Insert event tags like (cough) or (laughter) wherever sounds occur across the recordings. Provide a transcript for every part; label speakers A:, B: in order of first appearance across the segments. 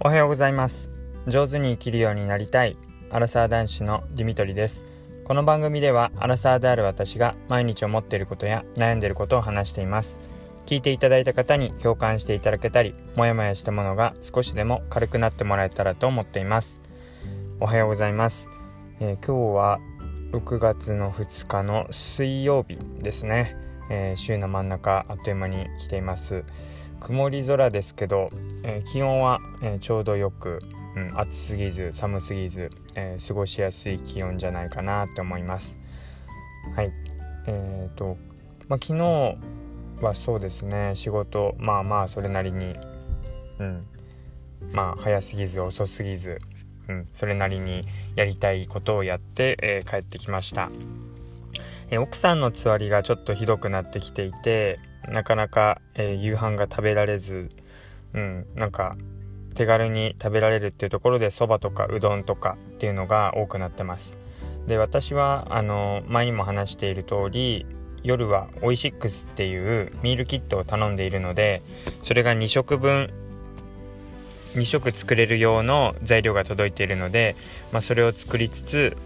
A: おはようございます。上手に生きるようになりたい。アラサー男子のディミトリです。この番組ではアラサーである私が毎日思っていることや悩んでいることを話しています。聞いていただいた方に共感していただけたりモヤモヤしたものが少しでも軽くなってもらえたらと思っています。おはようございます、えー、今日は6月の2日の水曜日ですね、えー、週の真ん中あっという間に来ています。曇り空ですけど、えー、気温は、えー、ちょうどよく、うん、暑すぎず寒すぎず、えー、過ごしやすい気温じゃないかなって思います。はい。えーとまあ、昨日はそうですね仕事まあまあそれなりにうんまあ早すぎず遅すぎず、うん、それなりにやりたいことをやって、え帰ってきました。え奥さんのつわりがちょっとひどくなってきていてなかなか、えー、夕飯が食べられず、うん、なんか手軽に食べられるっていうところでそばとかうどんとかっていうのが多くなってます。で私はあの前にも話している通り夜はオイシックスっていうミールキットを頼んでいるのでそれが2食分2食作れる用の材料が届いているので、まあ、それを作りつつ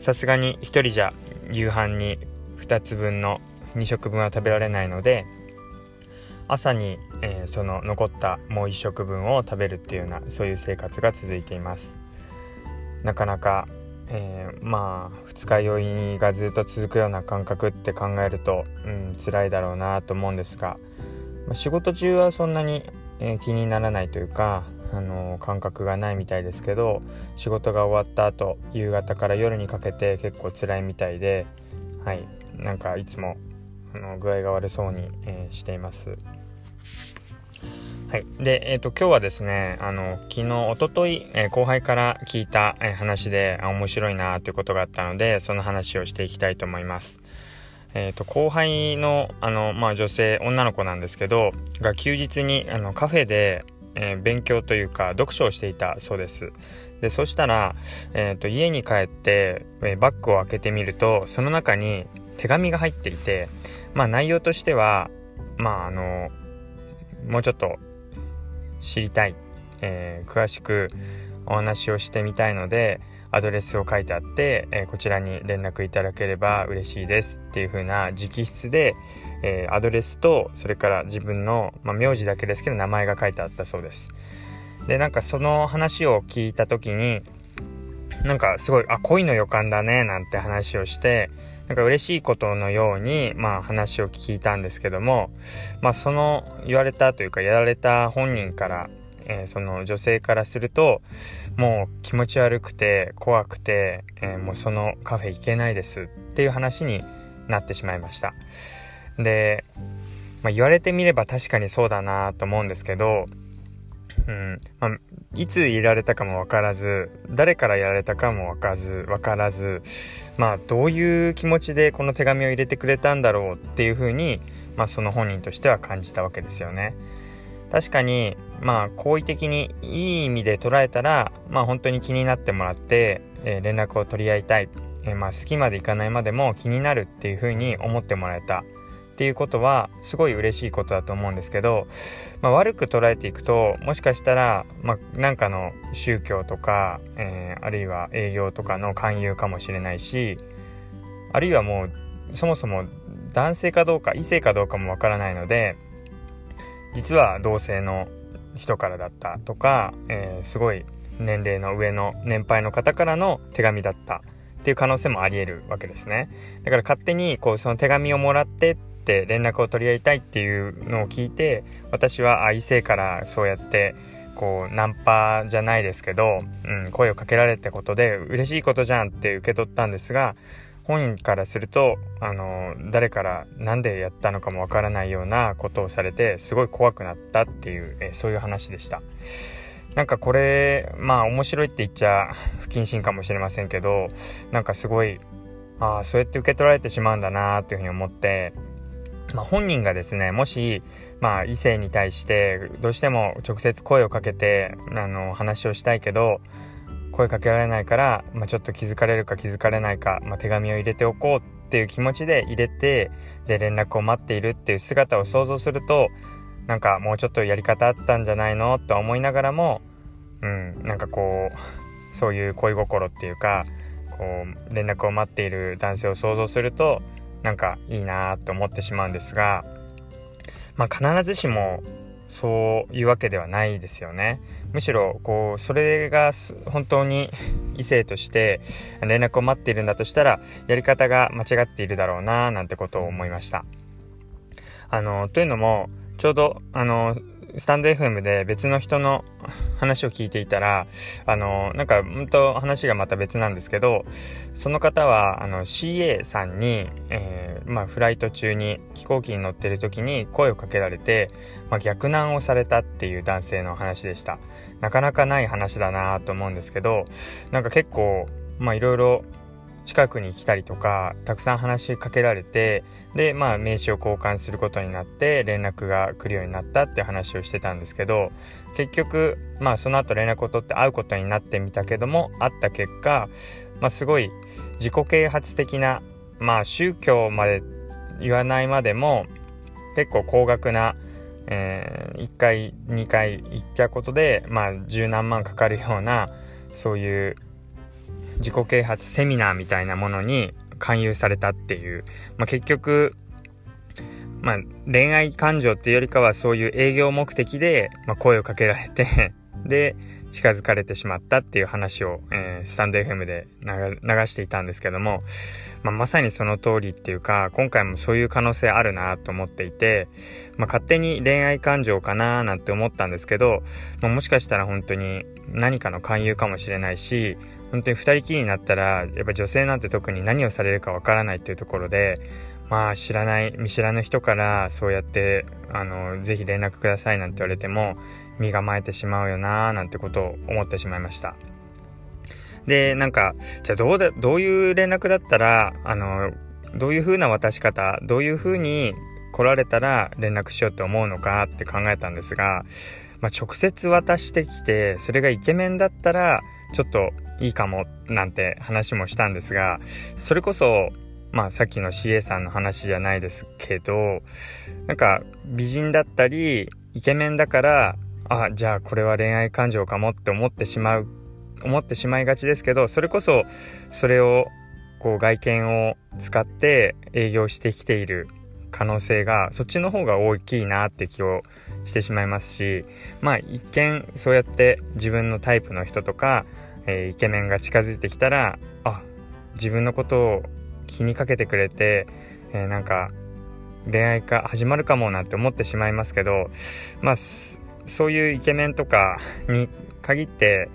A: さすがに1人じゃ夕飯に2つ分の2食分は食べられないので朝に、えー、その残ったもう1食分を食べるっていうようなそういう生活が続いていますなかなか、えー、まあ二日酔いがずっと続くような感覚って考えると、うん、辛いだろうなと思うんですが、まあ、仕事中はそんなに、えー、気にならないというかあの感覚がないみたいですけど仕事が終わった後夕方から夜にかけて結構辛いみたいではいなんかいつもあの具合が悪そうに、えー、しています。はい。で、え、ー、と、今日はですね、あの、昨日、おととい、えー、後輩から聞いた、えー、話で、面白いなということがあったので、その話をしていきたいと思います。えっ、と、後輩の、あの、まあ、女性、女の子なんですけど、が休日に、あの、カフェで、え勉強というか、読書をしていたそうです。で、そしたら、えっ、と、家に帰って、えバッグを開けてみると、その中に手紙が入っていて、まあ、内容としては、まあ、あの、もうちょっと知りたい、えー、詳しくお話をしてみたいのでアドレスを書いてあって、えー、こちらに連絡いただければ嬉しいですっていう風な直筆で、えー、アドレスとそれから自分の、まあ、名字だけですけど名前が書いてあったそうです。でなんかその話を聞いた時になんかすごいあ恋の予感だねなんて話をしてなんか嬉しいことのように、まあ話を聞いたんですけども、まあその言われたというかやられた本人から、えー、その女性からすると、もう気持ち悪くて怖くて、えー、もうそのカフェ行けないですっていう話になってしまいました。で、まあ、言われてみれば確かにそうだなと思うんですけど、うん。まあ、いつ入れられたかも分からず誰からやられたかも分からず分からずまあどういう気持ちでこの手紙を入れてくれたんだろうっていうふうに、まあ、その本人としては感じたわけですよね。確かにまあ好意的にいい意味で捉えたらまあ本当に気になってもらって、えー、連絡を取り合いたい、えー、まあ好きまでいかないまでも気になるっていうふうに思ってもらえた。っていうことはすごい嬉しいことだと思うんですけど、まあ、悪く捉えていくともしかしたら、まあ、かの宗教とか、えー、あるいは営業とかの勧誘かもしれないしあるいはもうそもそも男性かどうか異性かどうかもわからないので実は同性の人からだったとか、えー、すごい年齢の上の年配の方からの手紙だったっていう可能性もあり得るわけですね。だから勝手にこうその手紙をもらってって連絡を取り合いたいっていうのを聞いて私は異性からそうやってこうナンパじゃないですけど、うん、声をかけられたことで嬉しいことじゃんって受け取ったんですが本人からするとあの誰から何でやったのかもわからないようなことをされてすごい怖くなったっていう、えそういう話でした。なんかこれまあ面白いって言っちゃ不謹慎かもしれませんけどなんかすごいああそうやって受け取られてしまうんだなっていうふうに思ってまあ、本人がですねもし、まあ、異性に対してどうしても直接声をかけてあの話をしたいけど声かけられないから、まあ、ちょっと気づかれるか気づかれないか、まあ、手紙を入れておこうっていう気持ちで入れてで連絡を待っているっていう姿を想像するとなんかもうちょっとやり方あったんじゃないの？と思いながらもうん、なんかこうそういう恋心っていうかこう連絡を待っている男性を想像するとなんかいいなと思ってしまうんですが、まあ、必ずしもそういうわけではないですよね。むしろこうそれが本当に異性として連絡を待っているんだとしたらやり方が間違っているだろうななんてことを思いました。あのというのもちょうどあのスタンド FM で別の人の話を聞いていたら、あの、なんか、うんと話がまた別なんですけど、その方は、あの、CA さんに、えー、まあ、フライト中に飛行機に乗ってる時に声をかけられて、まあ、逆難をされたっていう男性の話でした。なかなかない話だなと思うんですけど、なんか結構、まあ、いろいろ近くに来たりとかたくさん話しかけられてでまあ名刺を交換することになって連絡が来るようになったって話をしてたんですけど結局まあその後連絡を取って会うことになってみたけども会った結果、まあ、すごい自己啓発的なまあ宗教まで言わないまでも結構高額なえー、1回2回行ったことでまあ十何万かかるようなそういう自己啓発セミナーみたいなものに勧誘されたっていう、まあ、結局、まあ、恋愛感情っていうよりかはそういう営業目的で、まあ、声をかけられて (laughs) で近づかれてしまったっていう話を、えー、スタンド FM で流していたんですけども、まあ、まさにその通りっていうか今回もそういう可能性あるなと思っていて、まあ、勝手に恋愛感情かななんて思ったんですけど、まあ、もしかしたら本当に何かの勧誘かもしれないし本当に2人きりになったらやっぱ女性なんて特に何をされるかわからないっていうところでまあ知らない見知らぬ人からそうやってあのぜひ連絡くださいなんて言われても身構えてしまうよなーなんてことを思ってしまいました。でなんかじゃあどうだどういう連絡だったらあのどういう風な渡し方どういう風に来られたら連絡しようと思うのかって考えたんですが、まあ、直接渡してきてそれがイケメンだったらちょっといいかもなんて話もしたんですがそれこそまあさっきの CA さんの話じゃないですけどなんか美人だったりイケメンだからあじゃあこれは恋愛感情かもって思ってしまう思ってしまいがちですけどそれこそそれをこう外見を使って営業してきている可能性がそっちの方が大きいなって気をしてしまいますしまあ一見そうやって自分のタイプの人とかえー、イケメンが近づいてきたらあ自分のことを気にかけてくれて、えー、なんか恋愛か始まるかもなんて思ってしまいますけどまあそういうイケメンとかに限って、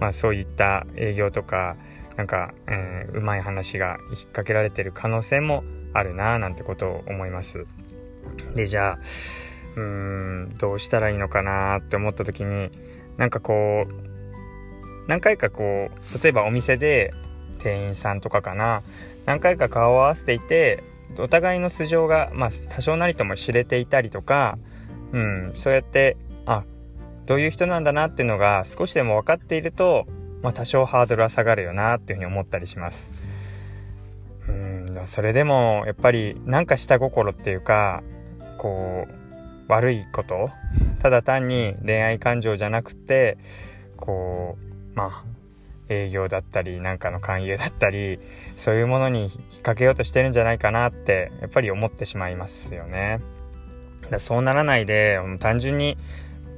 A: まあ、そういった営業とかなんか、えー、うまい話が引っ掛けられてる可能性もあるななんてことを思います。でじゃあうーんどうしたらいいのかなって思った時になんかこう何回かこう例えばお店で店員さんとかかな何回か顔を合わせていてお互いの素性が、まあ、多少なりとも知れていたりとか、うん、そうやってあどういう人なんだなっていうのが少しでも分かっていると、まあ、多少ハードルは下がるよなっていうふうに思ったりします。うんそれでもやっぱりなんか下心っていうかこう悪いことただ単に恋愛感情じゃなくてこうまあ営業だったりなんかの勧誘だったりそういうものに引っ掛けようとしてるんじゃないかなってやっぱり思ってしまいますよね。だそうならないで単純に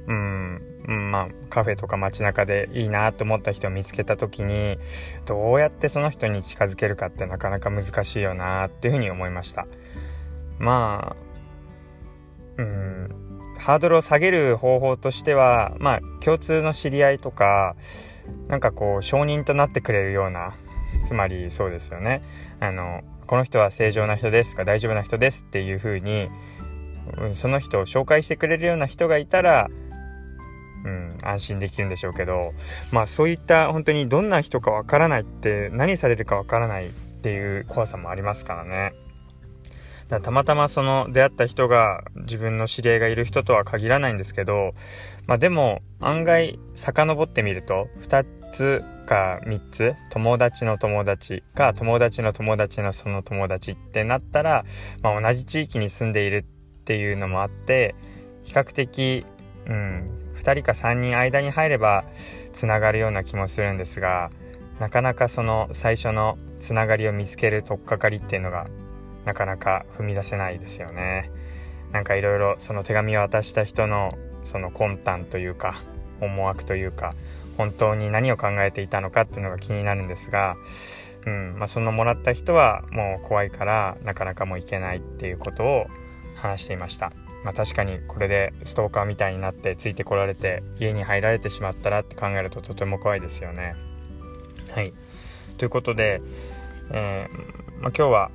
A: うんまあカフェとか街中でいいなと思った人を見つけた時にどうやってその人に近づけるかってなかなか難しいよなっていうふうに思いましたまあうんハードルを下げる方法としてはまあ共通の知り合いとかなんかこう承認となってくれるようなつまりそうですよねあのこの人は正常な人ですか大丈夫な人ですっていう風に、うん、その人を紹介してくれるような人がいたら、うん、安心できるんでしょうけどまあそういった本当にどんな人かわからないって何されるかわからないっていう怖さもありますからね。だたまたまその出会った人が自分の知り合いがいる人とは限らないんですけど、まあでも案外遡ってみると2つか3つ友達の友達か友達の友達のその友達ってなったら、まあ、同じ地域に住んでいるっていうのもあって比較的、うん、2人か3人間に入ればつながるような気もするんですがなかなかその最初のつながりを見つける取っかかりっていうのがなかなか踏み出せないですよね。なんかいろいろその手紙を渡した人のその魂胆というか思惑というか本当に何を考えていたのかっていうのが気になるんですが、うんまあ、そのもらった人はもう怖いからなかなかもう行けないっていうことを話していました。まあ、確かにこれでストーカーみたいになってついてこられて家に入られてしまったらって考えるととても怖いですよね。はいということで、えー、まあ、今日は、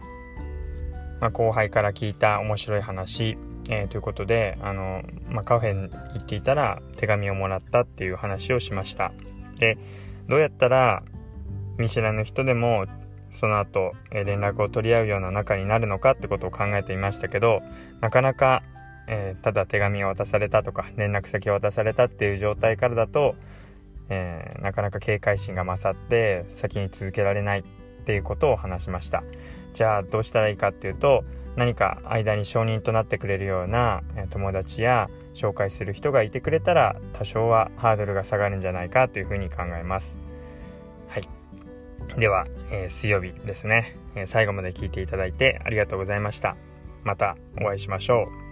A: まあ、後輩から聞いた面白い話えー、ということであの、まあ、カフェに行っていたら手紙をもらったっていう話をしました。でどうやったら見知らぬ人でもその後、えー、連絡を取り合うような仲になるのかってことを考えていましたけどなかなか、えー、ただ手紙を渡されたとか連絡先を渡されたっていう状態からだと、えなかなか警戒心が勝って先に続けられないっていうことを話しました。じゃあどうしたらいいかっていうと何か間に承認となってくれるような友達や紹介する人がいてくれたら多少はハードルが下がるんじゃないかというふうに考えます。はい。では、えー、水曜日ですね、えー、最後まで聞いていただいてありがとうございました。またお会いしましょう。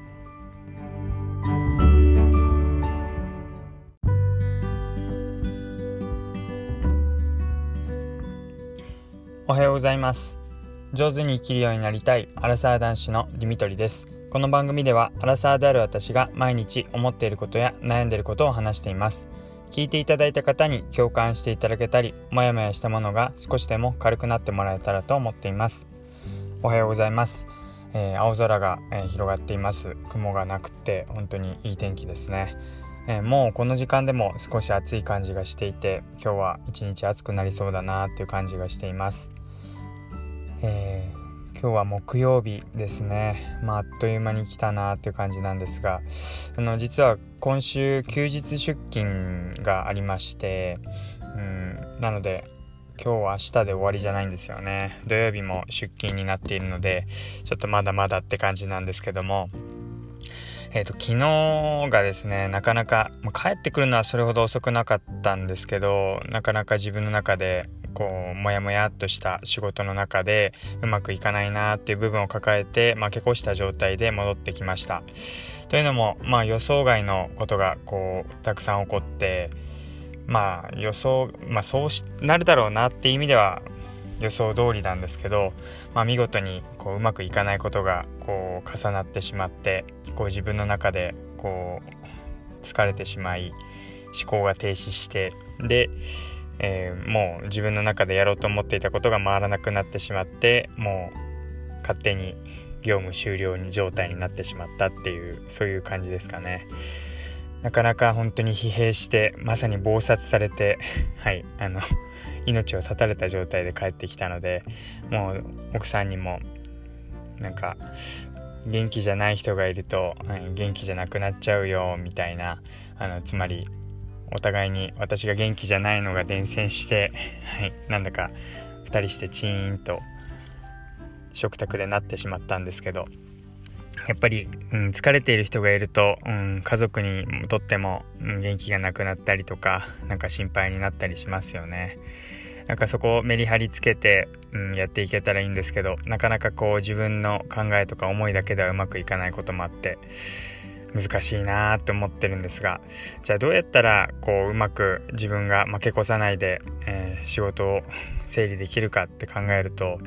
A: おはようございます。上手に生きるようになりたいアラサー男子のディミトリです。この番組ではアラサーである私が毎日思っていることや悩んでいることを話しています。聞いていただいた方に共感していただけたりモヤモヤしたものが少しでも軽くなってもらえたらと思っています。おはようございます、えー、青空が、えー、広がっています。雲がなくて本当にいい天気ですね。えー、もうこの時間でも少し暑い感じがしていて今日は一日暑くなりそうだなっていう感じがしています。えー、今日は木曜日ですね、まあ、あっという間に来たなっていう感じなんですがあの実は今週休日出勤がありましてうんなので今日は明日で終わりじゃないんですよね。土曜日も出勤になっているのでちょっとまだまだって感じなんですけどもえーと、昨日がですねなかなか、まあ、帰ってくるのはそれほど遅くなかったんですけどなかなか自分の中でこうモヤモヤっとした仕事の中でうまくいかないなっていう部分を抱えて負け越した状態で戻ってきました。というのも、まあ、予想外のことがこうたくさん起こってまあ予想、まあ、そうなるだろうなっていう意味では予想通りなんですけど、まあ、見事にこううまくいかないことがこう重なってしまってこう自分の中でこう疲れてしまい思考が停止してでえー、もう自分の中でやろうと思っていたことが回らなくなってしまってもう勝手に業務終了に状態になってしまったっていうそういう感じですかね。なかなか本当に疲弊してまさに暴殺されて (laughs) はいあの命を絶たれた状態で帰ってきたのでもう奥さんにもなんか元気じゃない人がいると、元気じゃなくなっちゃうよみたいなあのつまりお互いに私が元気じゃないのが伝染して、はい、なんだか2人してチーンと食卓でなってしまったんですけどやっぱり、うん、疲れている人がいると、うん、家族にとっても、うん、元気がなくなったりとかなんか心配になったりしますよね。なんかそこをメリハリつけて、うん、やっていけたらいいんですけどなかなかこう自分の考えとか思いだけではうまくいかないこともあって難しいなーって思ってるんですがじゃあどうやったらこううまく自分が負け越さないで、えー、仕事を整理できるかって考えると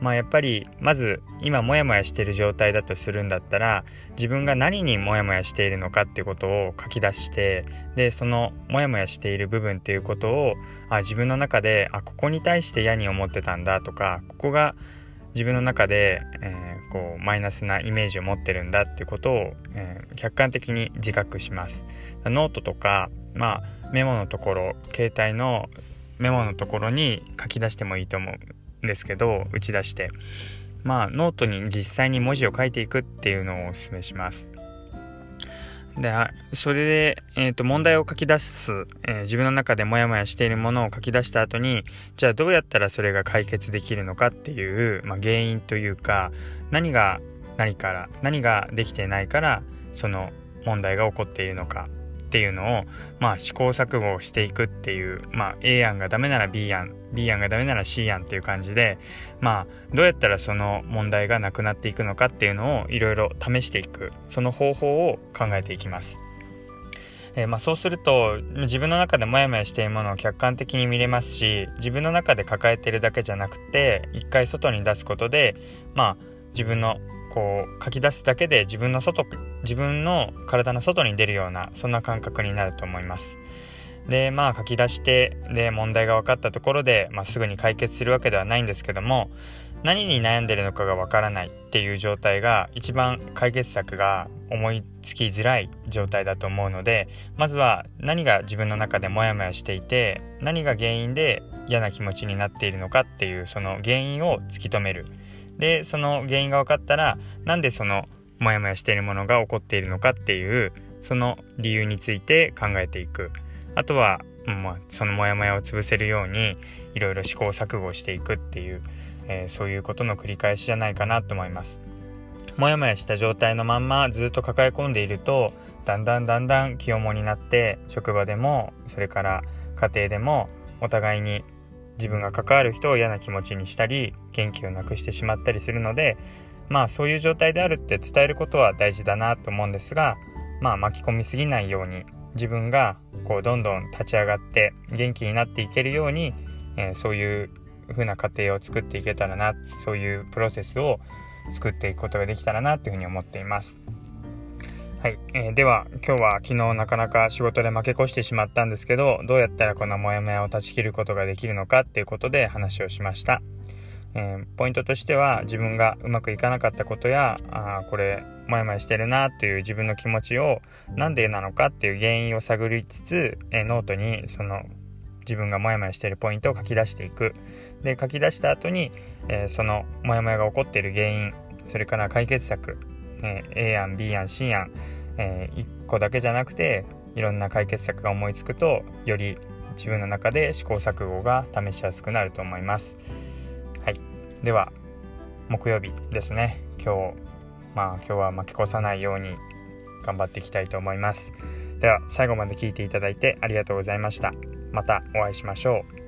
A: まあやっぱりまず今モヤモヤしている状態だとするんだったら自分が何にモヤモヤしているのかっていうことを書き出してでそのモヤモヤしている部分っていうことをあ自分の中であここに対して嫌に思ってたんだとかここが自分の中で、えー、こうマイナスなイメージを持ってるんだっていうことを、えー、客観的に自覚します。ノートとか、まあ、メモのところ携帯のメモのところに書き出してもいいと思うんですけど打ち出して。まあノートに実際に文字を書いていくっていうのをお勧めします。でそれで、えーと、問題を書き出す、えー、自分の中でモヤモヤしているものを書き出した後にじゃあどうやったらそれが解決できるのかっていう、まあ、原因というか何が何から何ができてないからその問題が起こっているのかっていうのを、まあ、試行錯誤していくっていう、まあ、A 案がダメなら B 案 B 案がダメなら C 案っていう感じで、まあ、どうやったらその問題がなくなっていくのかっていうのをいろいろ試していくその方法を考えていきます。えー、まあ、そうすると自分の中でモヤモヤしているものを客観的に見れますし自分の中で抱えているだけじゃなくて一回外に出すことでまあ自分のこう書き出すだけで自分の外自分の体の外に出るようなそんな感覚になると思います。でまあ書き出してで問題が分かったところで、まあ、すぐに解決するわけではないんですけども何に悩んでるのかが分からないっていう状態が一番解決策が思いつきづらい状態だと思うのでまずは何が自分の中でモヤモヤしていて何が原因で嫌な気持ちになっているのかっていうその原因を突き止める。でその原因が分かったらなんでそのモヤモヤしているものが起こっているのかっていうその理由について考えていく。あとは、まあ、そのモヤモヤを潰せるようにいろいろ試行錯誤していくっていう、えー、そういうことの繰り返しじゃないかなと思います。モヤモヤした状態のまんまずっと抱え込んでいるとだんだんだんだん気重になって職場でもそれから家庭でもお互いに自分が関わる人を嫌な気持ちにしたり元気をなくしてしまったりするのでまあそういう状態であるって伝えることは大事だなと思うんですがまあ巻き込みすぎないように自分がこうどんどん立ち上がって元気になっていけるように、えー、そういう風な過程を作っていけたらなそういうプロセスを作っていくことができたらなというふうに思っています。はい、えー、では今日は昨日なかなか仕事で負け越してしまったんですけどどうやったらこのモヤモヤを断ち切ることができるのかっていうことで話をしました、えー、ポイントとしては自分がうまくいかなかったことやあこれモヤモヤしてるなという自分の気持ちをなんでなのかっていう原因を探りつつ、えー、ノートにその自分がモヤモヤしているポイントを書き出していくで書き出した後に、えそのモヤモヤが起こっている原因それから解決策え、A 案 B 案 C 案、え、1個だけじゃなくていろんな解決策が思いつくとより自分の中で試行錯誤が試しやすくなると思います。では木曜日ですね今日まあ今日は負け越さないように頑張っていきたいと思います。では最後まで聞いていただいてありがとうございました。またお会いしましょう。